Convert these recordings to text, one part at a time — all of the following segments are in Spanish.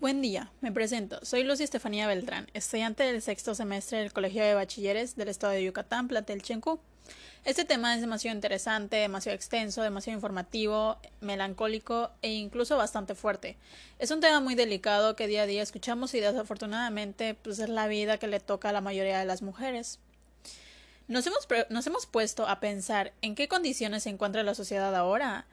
Buen día, me presento. Soy Lucy Estefanía Beltrán, estudiante del sexto semestre del Colegio de Bachilleres del Estado de Yucatán, Platel Chencu. Este tema es demasiado interesante, demasiado extenso, demasiado informativo, melancólico e incluso bastante fuerte. Es un tema muy delicado que día a día escuchamos y desafortunadamente pues es la vida que le toca a la mayoría de las mujeres. Nos hemos, nos hemos puesto a pensar en qué condiciones se encuentra la sociedad ahora.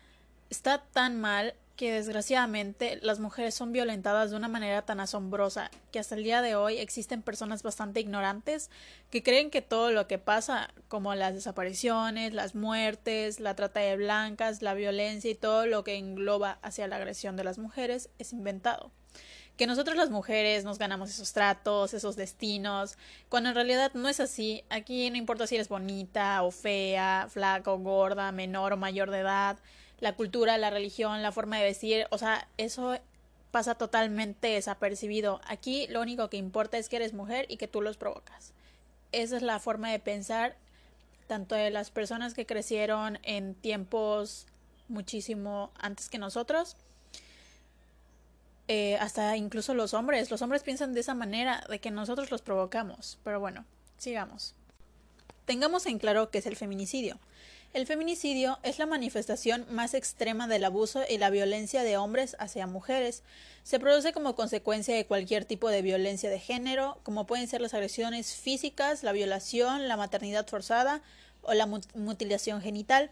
Está tan mal que desgraciadamente las mujeres son violentadas de una manera tan asombrosa que hasta el día de hoy existen personas bastante ignorantes que creen que todo lo que pasa, como las desapariciones, las muertes, la trata de blancas, la violencia y todo lo que engloba hacia la agresión de las mujeres, es inventado. Que nosotros las mujeres nos ganamos esos tratos, esos destinos, cuando en realidad no es así. Aquí no importa si eres bonita o fea, flaca o gorda, menor o mayor de edad, la cultura, la religión, la forma de vestir, o sea, eso pasa totalmente desapercibido. Aquí lo único que importa es que eres mujer y que tú los provocas. Esa es la forma de pensar tanto de las personas que crecieron en tiempos muchísimo antes que nosotros, eh, hasta incluso los hombres. Los hombres piensan de esa manera, de que nosotros los provocamos. Pero bueno, sigamos. Tengamos en claro qué es el feminicidio. El feminicidio es la manifestación más extrema del abuso y la violencia de hombres hacia mujeres. Se produce como consecuencia de cualquier tipo de violencia de género, como pueden ser las agresiones físicas, la violación, la maternidad forzada o la mutilación genital.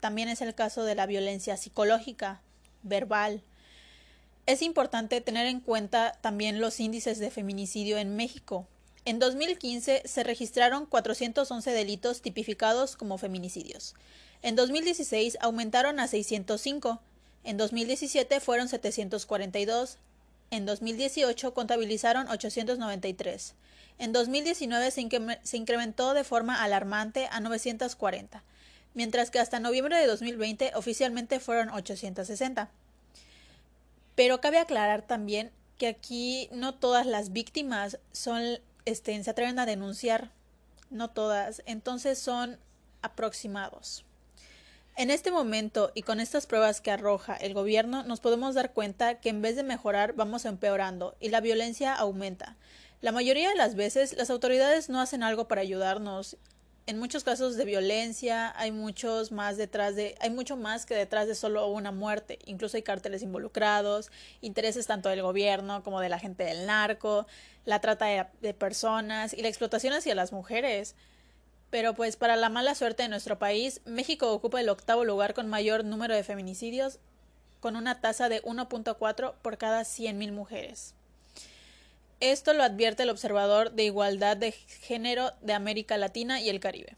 También es el caso de la violencia psicológica, verbal. Es importante tener en cuenta también los índices de feminicidio en México. En 2015 se registraron 411 delitos tipificados como feminicidios. En 2016 aumentaron a 605. En 2017 fueron 742. En 2018 contabilizaron 893. En 2019 se, incrementó de forma alarmante a 940, mientras que hasta noviembre de 2020 oficialmente fueron 860. Pero cabe aclarar también que aquí no todas las víctimas son este, se atreven a denunciar, no todas, entonces son aproximados. En este momento y con estas pruebas que arroja el gobierno nos podemos dar cuenta que en vez de mejorar vamos empeorando y la violencia aumenta. La mayoría de las veces las autoridades no hacen algo para ayudarnos en muchos casos de violencia hay muchos más detrás de hay mucho más que detrás de solo una muerte. Incluso hay cárteles involucrados intereses tanto del gobierno como de la gente del narco la trata de, personas y la explotación hacia las mujeres. Pero pues para la mala suerte de nuestro país México ocupa el octavo lugar con mayor número de feminicidios con una tasa de 1.4 por cada 100.000 mujeres esto lo advierte el Observador de Igualdad de Género de América Latina y el Caribe.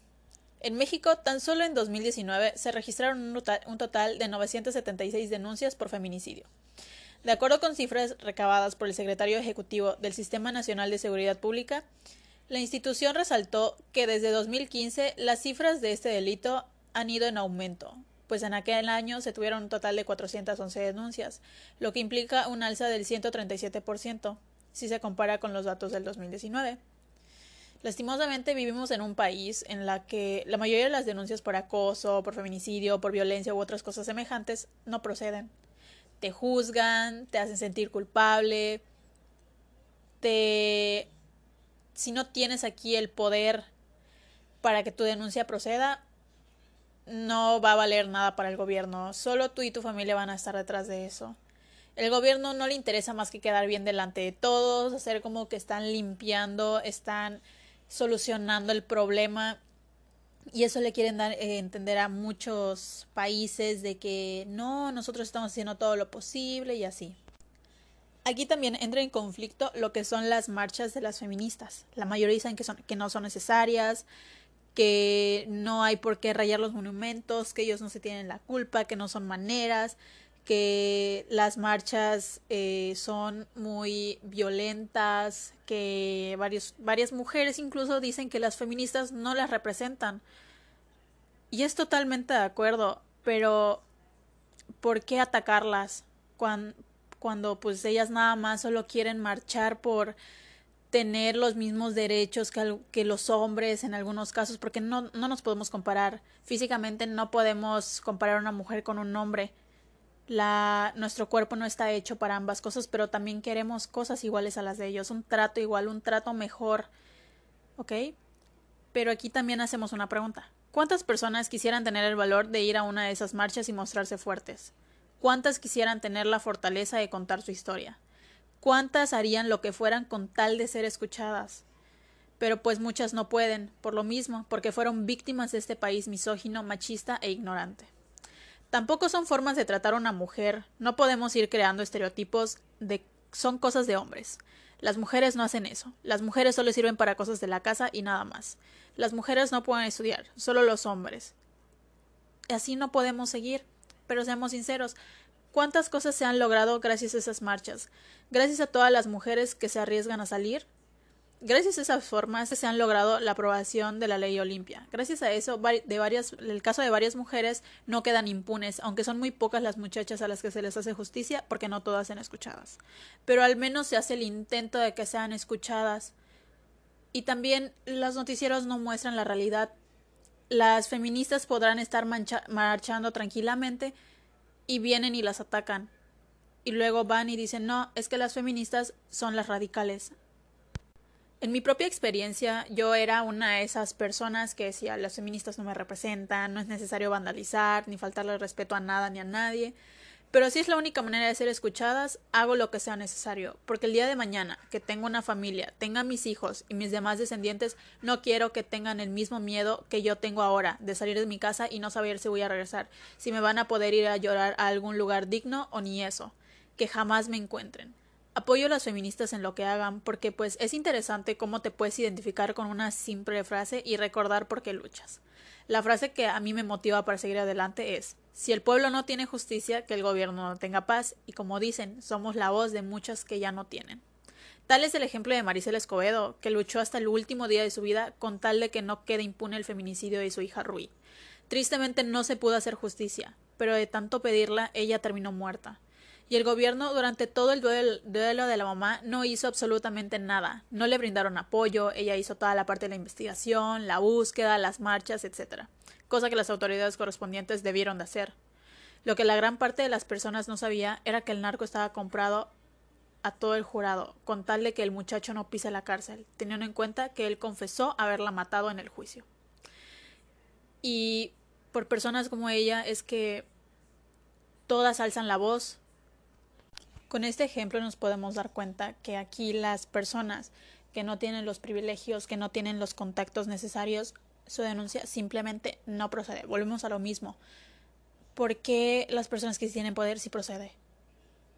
En México, tan solo en 2019 se registraron un total de 976 denuncias por feminicidio. De acuerdo con cifras recabadas por el secretario ejecutivo del Sistema Nacional de Seguridad Pública, la institución resaltó que desde 2015 las cifras de este delito han ido en aumento, pues en aquel año se tuvieron un total de 411 denuncias, lo que implica un alza del 137% si se compara con los datos del 2019. Lastimosamente vivimos en un país en la que la mayoría de las denuncias por acoso, por feminicidio, por violencia u otras cosas semejantes no proceden. Te juzgan, te hacen sentir culpable, te si no tienes aquí el poder para que tu denuncia proceda, no va a valer nada para el gobierno. Solo tú y tu familia van a estar detrás de eso. El gobierno no le interesa más que quedar bien delante de todos, hacer como que están limpiando, están solucionando el problema. Y eso le quieren dar eh, entender a muchos países de que no, nosotros estamos haciendo todo lo posible y así. Aquí también entra en conflicto lo que son las marchas de las feministas. La mayoría dicen que, son, que no son necesarias, que no hay por qué rayar los monumentos, que ellos no se tienen la culpa, que no son maneras, que las marchas eh, son muy violentas, que varios, varias mujeres incluso dicen que las feministas no las representan. Y es totalmente de acuerdo, pero ¿por qué atacarlas cuando, cuando pues ellas nada más solo quieren marchar por tener los mismos derechos que, los hombres en algunos casos, porque no, no nos podemos comparar. Físicamente no podemos comparar a una mujer con un hombre Nuestro cuerpo no está hecho para ambas cosas, pero también queremos cosas iguales a las de ellos, un trato igual, un trato mejor. ¿Ok? Pero aquí también hacemos una pregunta. ¿Cuántas personas quisieran tener el valor de ir a una de esas marchas y mostrarse fuertes? ¿Cuántas quisieran tener la fortaleza de contar su historia? ¿Cuántas harían lo que fueran con tal de ser escuchadas? Pero pues muchas no pueden, por lo mismo, porque fueron víctimas de este país misógino, machista e ignorante. Tampoco son formas de tratar a una mujer, no podemos ir creando estereotipos de son cosas de hombres. Las mujeres no hacen eso. Las mujeres solo sirven para cosas de la casa y nada más. Las mujeres no pueden estudiar, solo los hombres. Así no podemos seguir. Pero seamos sinceros, ¿Cuántas cosas se han logrado gracias a esas marchas? Gracias a todas las mujeres que se arriesgan a salir. Gracias a esas formas se han logrado la aprobación de la ley Olimpia. Gracias a eso, de varias, el caso de varias mujeres no quedan impunes, aunque son muy pocas las muchachas a las que se les hace justicia, porque no todas sean escuchadas. Pero al menos se hace el intento de que sean escuchadas. Y también los noticieros no muestran la realidad. Las feministas podrán estar marchando tranquilamente, y vienen y las atacan. Y luego van y dicen, no, es que las feministas son las radicales. En mi propia experiencia, yo era una de esas personas que decía, las feministas no me representan, no es necesario vandalizar, ni faltarle respeto a nada ni a nadie. Pero si es la única manera de ser escuchadas, hago lo que sea necesario, porque el día de mañana que tengo una familia, tenga mis hijos y mis demás descendientes, no quiero que tengan el mismo miedo que yo tengo ahora de salir de mi casa y no saber si voy a regresar, si me van a poder ir a llorar a algún lugar digno o ni eso, que jamás me encuentren. Apoyo a las feministas en lo que hagan porque pues es interesante cómo te puedes identificar con una simple frase y recordar por qué luchas. La frase que a mí me motiva para seguir adelante es si el pueblo no tiene justicia, que el gobierno no tenga paz, y como dicen, somos la voz de muchas que ya no tienen. Tal es el ejemplo de Maricel Escobedo, que luchó hasta el último día de su vida con tal de que no quede impune el feminicidio de su hija Rui. Tristemente no se pudo hacer justicia, pero de tanto pedirla ella terminó muerta. Y el gobierno durante todo el duelo de la mamá no hizo absolutamente nada. No le brindaron apoyo, ella hizo toda la parte de la investigación, la búsqueda, las marchas, etc cosa que las autoridades correspondientes debieron de hacer. Lo que la gran parte de las personas no sabía era que el narco estaba comprado a todo el jurado, con tal de que el muchacho no pise la cárcel, teniendo en cuenta que él confesó haberla matado en el juicio. Y por personas como ella es que todas alzan la voz. Con este ejemplo nos podemos dar cuenta que aquí las personas que no tienen los privilegios, que no tienen los contactos necesarios, su denuncia simplemente no procede. Volvemos a lo mismo. ¿Por qué las personas que tienen poder sí procede?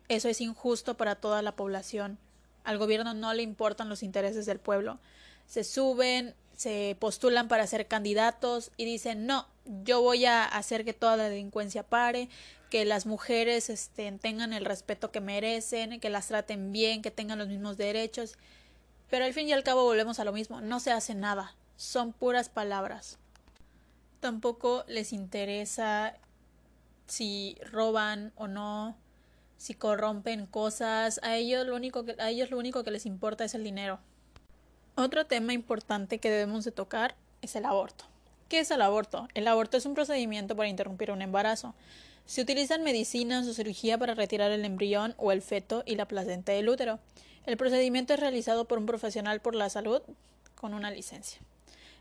Eso es injusto para toda la población. Al gobierno no le importan los intereses del pueblo. Se suben, se postulan para ser candidatos y dicen no, yo voy a hacer que toda la delincuencia pare, que las mujeres este, tengan el respeto que merecen, que las traten bien, que tengan los mismos derechos. Pero al fin y al cabo volvemos a lo mismo, no se hace nada son puras palabras. Tampoco les interesa si roban o no, si corrompen cosas, a ellos lo único que, a ellos lo único que les importa es el dinero. Otro tema importante que debemos de tocar es el aborto. ¿Qué es el aborto? El aborto es un procedimiento para interrumpir un embarazo. Se utilizan medicinas o cirugía para retirar el embrión o el feto y la placenta del útero. El procedimiento es realizado por un profesional por la salud con una licencia.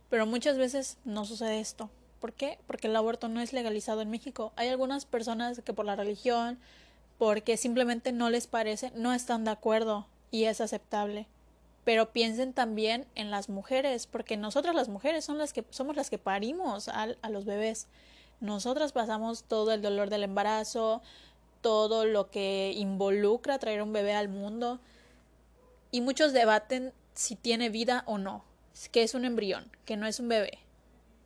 Pero muchas veces no sucede esto. ¿Por qué? Porque el aborto no es legalizado en México. Hay algunas personas que por la religión, porque simplemente no les parece, no están de acuerdo y es aceptable. Pero piensen también en las mujeres, porque nosotras las mujeres son las que somos las que parimos a, a los bebés. Nosotras pasamos todo el dolor del embarazo, todo lo que involucra traer un bebé al mundo y muchos debaten si tiene vida o no que es un embrión, que no es un bebé.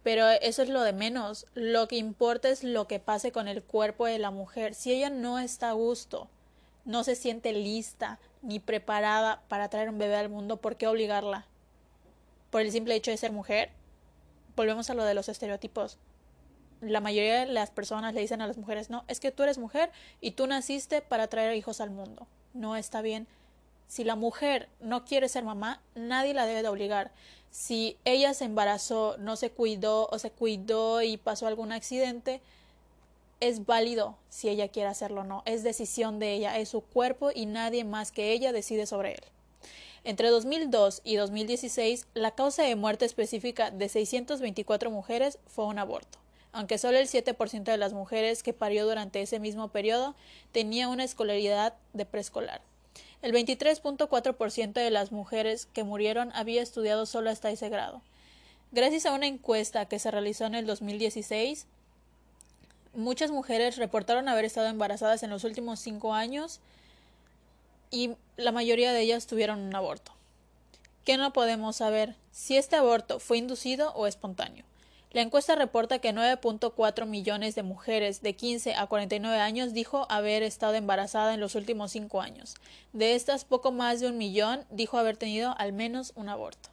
Pero eso es lo de menos. Lo que importa es lo que pase con el cuerpo de la mujer. Si ella no está a gusto, no se siente lista ni preparada para traer un bebé al mundo, ¿por qué obligarla? Por el simple hecho de ser mujer. Volvemos a lo de los estereotipos. La mayoría de las personas le dicen a las mujeres, no, es que tú eres mujer y tú naciste para traer hijos al mundo. No está bien. Si la mujer no quiere ser mamá, nadie la debe de obligar si ella se embarazó, no se cuidó o se cuidó y pasó algún accidente, es válido si ella quiere hacerlo o no, es decisión de ella, es su cuerpo y nadie más que ella decide sobre él. Entre 2002 y 2016, la causa de muerte específica de 624 mujeres fue un aborto, aunque solo el 7% de las mujeres que parió durante ese mismo periodo tenía una escolaridad de preescolar. El 23.4% de las mujeres que murieron había estudiado solo hasta ese grado. Gracias a una encuesta que se realizó en el 2016, muchas mujeres reportaron haber estado embarazadas en los últimos cinco años y la mayoría de ellas tuvieron un aborto. ¿Qué no podemos saber? Si este aborto fue inducido o espontáneo. La encuesta reporta que 9.4 millones de mujeres de 15 a 49 años dijo haber estado embarazada en los últimos cinco años. De estas, poco más de un millón dijo haber tenido al menos un aborto.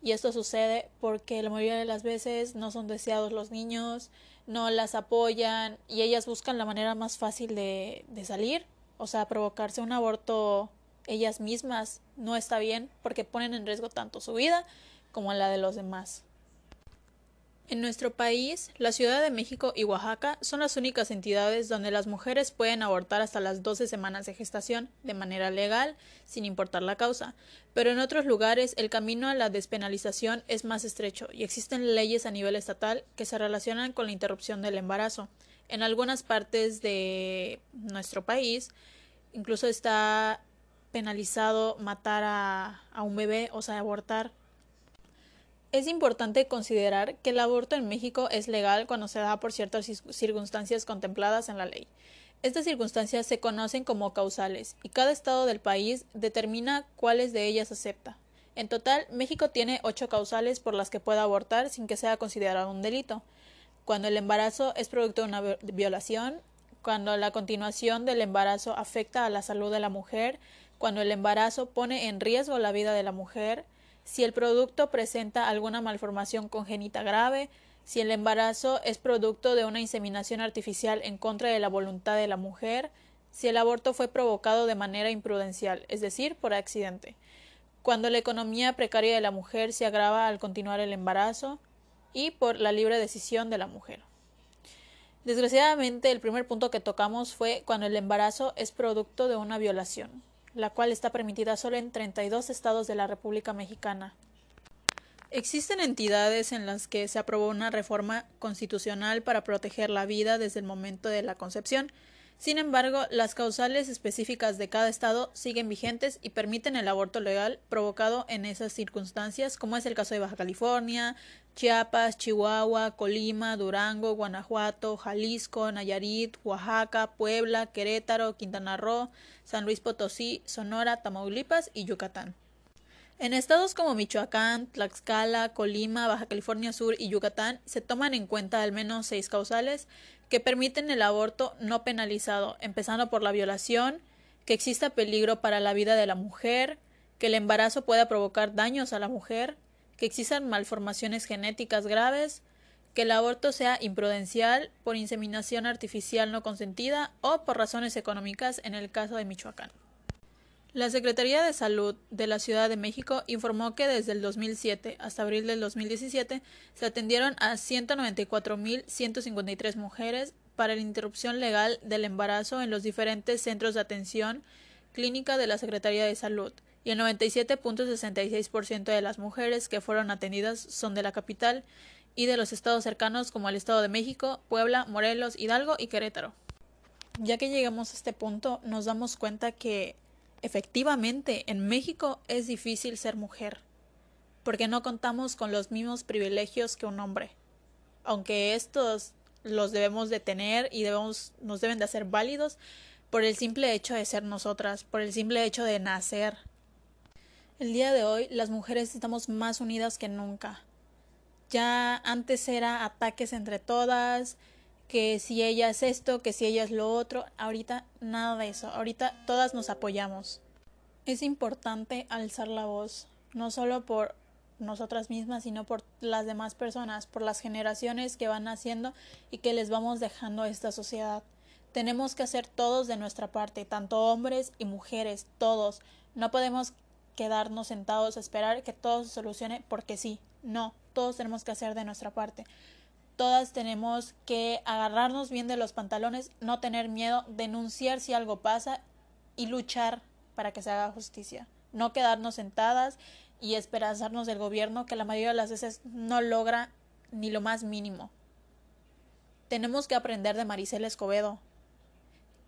Y esto sucede porque la mayoría de las veces no son deseados los niños, no las apoyan y ellas buscan la manera más fácil de, de salir. O sea, provocarse un aborto ellas mismas no está bien porque ponen en riesgo tanto su vida como la de los demás. En nuestro país, la Ciudad de México y Oaxaca son las únicas entidades donde las mujeres pueden abortar hasta las 12 semanas de gestación de manera legal, sin importar la causa, pero en otros lugares el camino a la despenalización es más estrecho y existen leyes a nivel estatal que se relacionan con la interrupción del embarazo. En algunas partes de nuestro país incluso está penalizado matar a, a un bebé, o sea, abortar es importante considerar que el aborto en México es legal cuando se da por ciertas circunstancias contempladas en la ley. Estas circunstancias se conocen como causales y cada estado del país determina cuáles de ellas acepta. En total, México tiene ocho causales por las que puede abortar sin que sea considerado un delito. Cuando el embarazo es producto de una violación, cuando la continuación del embarazo afecta a la salud de la mujer, cuando el embarazo pone en riesgo la vida de la mujer, si el producto presenta alguna malformación congénita grave, si el embarazo es producto de una inseminación artificial en contra de la voluntad de la mujer, si el aborto fue provocado de manera imprudencial, es decir, por accidente, cuando la economía precaria de la mujer se agrava al continuar el embarazo y por la libre decisión de la mujer. Desgraciadamente, el primer punto que tocamos fue cuando el embarazo es producto de una violación la cual está permitida solo en 32 estados de la República Mexicana. Existen entidades en las que se aprobó una reforma constitucional para proteger la vida desde el momento de la concepción. Sin embargo, las causales específicas de cada estado siguen vigentes y permiten el aborto legal provocado en esas circunstancias, como es el caso de Baja California, Chiapas, Chihuahua, Colima, Durango, Guanajuato, Jalisco, Nayarit, Oaxaca, Puebla, Querétaro, Quintana Roo, San Luis Potosí, Sonora, Tamaulipas y Yucatán. En estados como Michoacán, Tlaxcala, Colima, Baja California Sur y Yucatán se toman en cuenta al menos seis causales que permiten el aborto no penalizado, empezando por la violación, que exista peligro para la vida de la mujer, que el embarazo pueda provocar daños a la mujer, que existan malformaciones genéticas graves, que el aborto sea imprudencial por inseminación artificial no consentida o por razones económicas en el caso de Michoacán. La Secretaría de Salud de la Ciudad de México informó que desde el 2007 hasta abril del 2017 se atendieron a 194.153 mujeres para la interrupción legal del embarazo en los diferentes centros de atención clínica de la Secretaría de Salud, y el 97.66% de las mujeres que fueron atendidas son de la capital y de los estados cercanos como el Estado de México, Puebla, Morelos, Hidalgo y Querétaro. Ya que llegamos a este punto, nos damos cuenta que efectivamente en México es difícil ser mujer, porque no contamos con los mismos privilegios que un hombre. Aunque estos los debemos de tener y debemos, nos deben de hacer válidos por el simple hecho de ser nosotras, por el simple hecho de nacer, el día de hoy las mujeres estamos más unidas que nunca. Ya antes era ataques entre todas, que si ella es esto, que si ella es lo otro. Ahorita nada de eso. Ahorita todas nos apoyamos. Es importante alzar la voz, no solo por nosotras mismas, sino por las demás personas, por las generaciones que van naciendo y que les vamos dejando a esta sociedad. Tenemos que hacer todos de nuestra parte, tanto hombres y mujeres, todos. No podemos quedarnos sentados a esperar que todo se solucione porque sí, no, todos tenemos que hacer de nuestra parte. Todas tenemos que agarrarnos bien de los pantalones, no tener miedo, denunciar si algo pasa y luchar para que se haga justicia. No quedarnos sentadas y esperanzarnos del gobierno que la mayoría de las veces no logra ni lo más mínimo. Tenemos que aprender de Maricela Escobedo,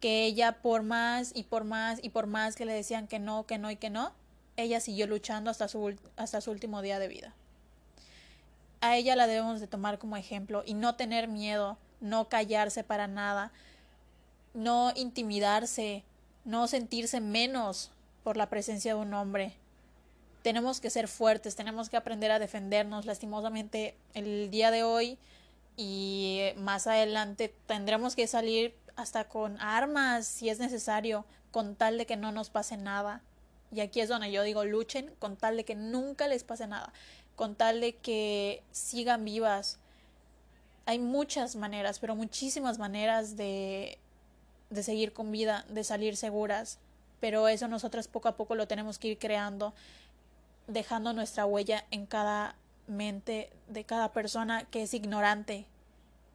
que ella por más y por más y por más que le decían que no, que no y que no, ella siguió luchando hasta su, hasta su último día de vida a ella la debemos de tomar como ejemplo y no tener miedo, no callarse para nada, no intimidarse, no sentirse menos por la presencia de un hombre. Tenemos que ser fuertes, tenemos que aprender a defendernos. Lastimosamente, el día de hoy y más adelante tendremos que salir hasta con armas si es necesario, con tal de que no nos pase nada. Y aquí es donde yo digo, luchen con tal de que nunca les pase nada con tal de que sigan vivas. Hay muchas maneras, pero muchísimas maneras de, de seguir con vida, de salir seguras, pero eso nosotras poco a poco lo tenemos que ir creando, dejando nuestra huella en cada mente de cada persona que es ignorante,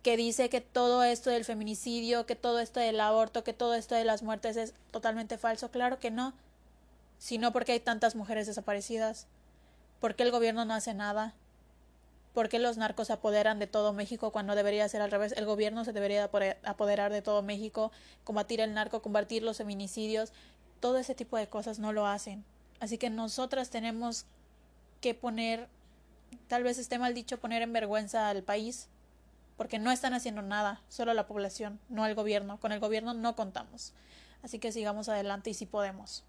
que dice que todo esto del feminicidio, que todo esto del aborto, que todo esto de las muertes es totalmente falso. Claro que no, sino porque hay tantas mujeres desaparecidas. ¿Por qué el gobierno no hace nada? ¿Por qué los narcos se apoderan de todo México cuando debería ser al revés? El gobierno se debería apoderar de todo México, combatir el narco, combatir los feminicidios, todo ese tipo de cosas no lo hacen. Así que nosotras tenemos que poner, tal vez esté mal dicho, poner en vergüenza al país, porque no están haciendo nada, solo la población, no el gobierno. Con el gobierno no contamos. Así que sigamos adelante y si podemos.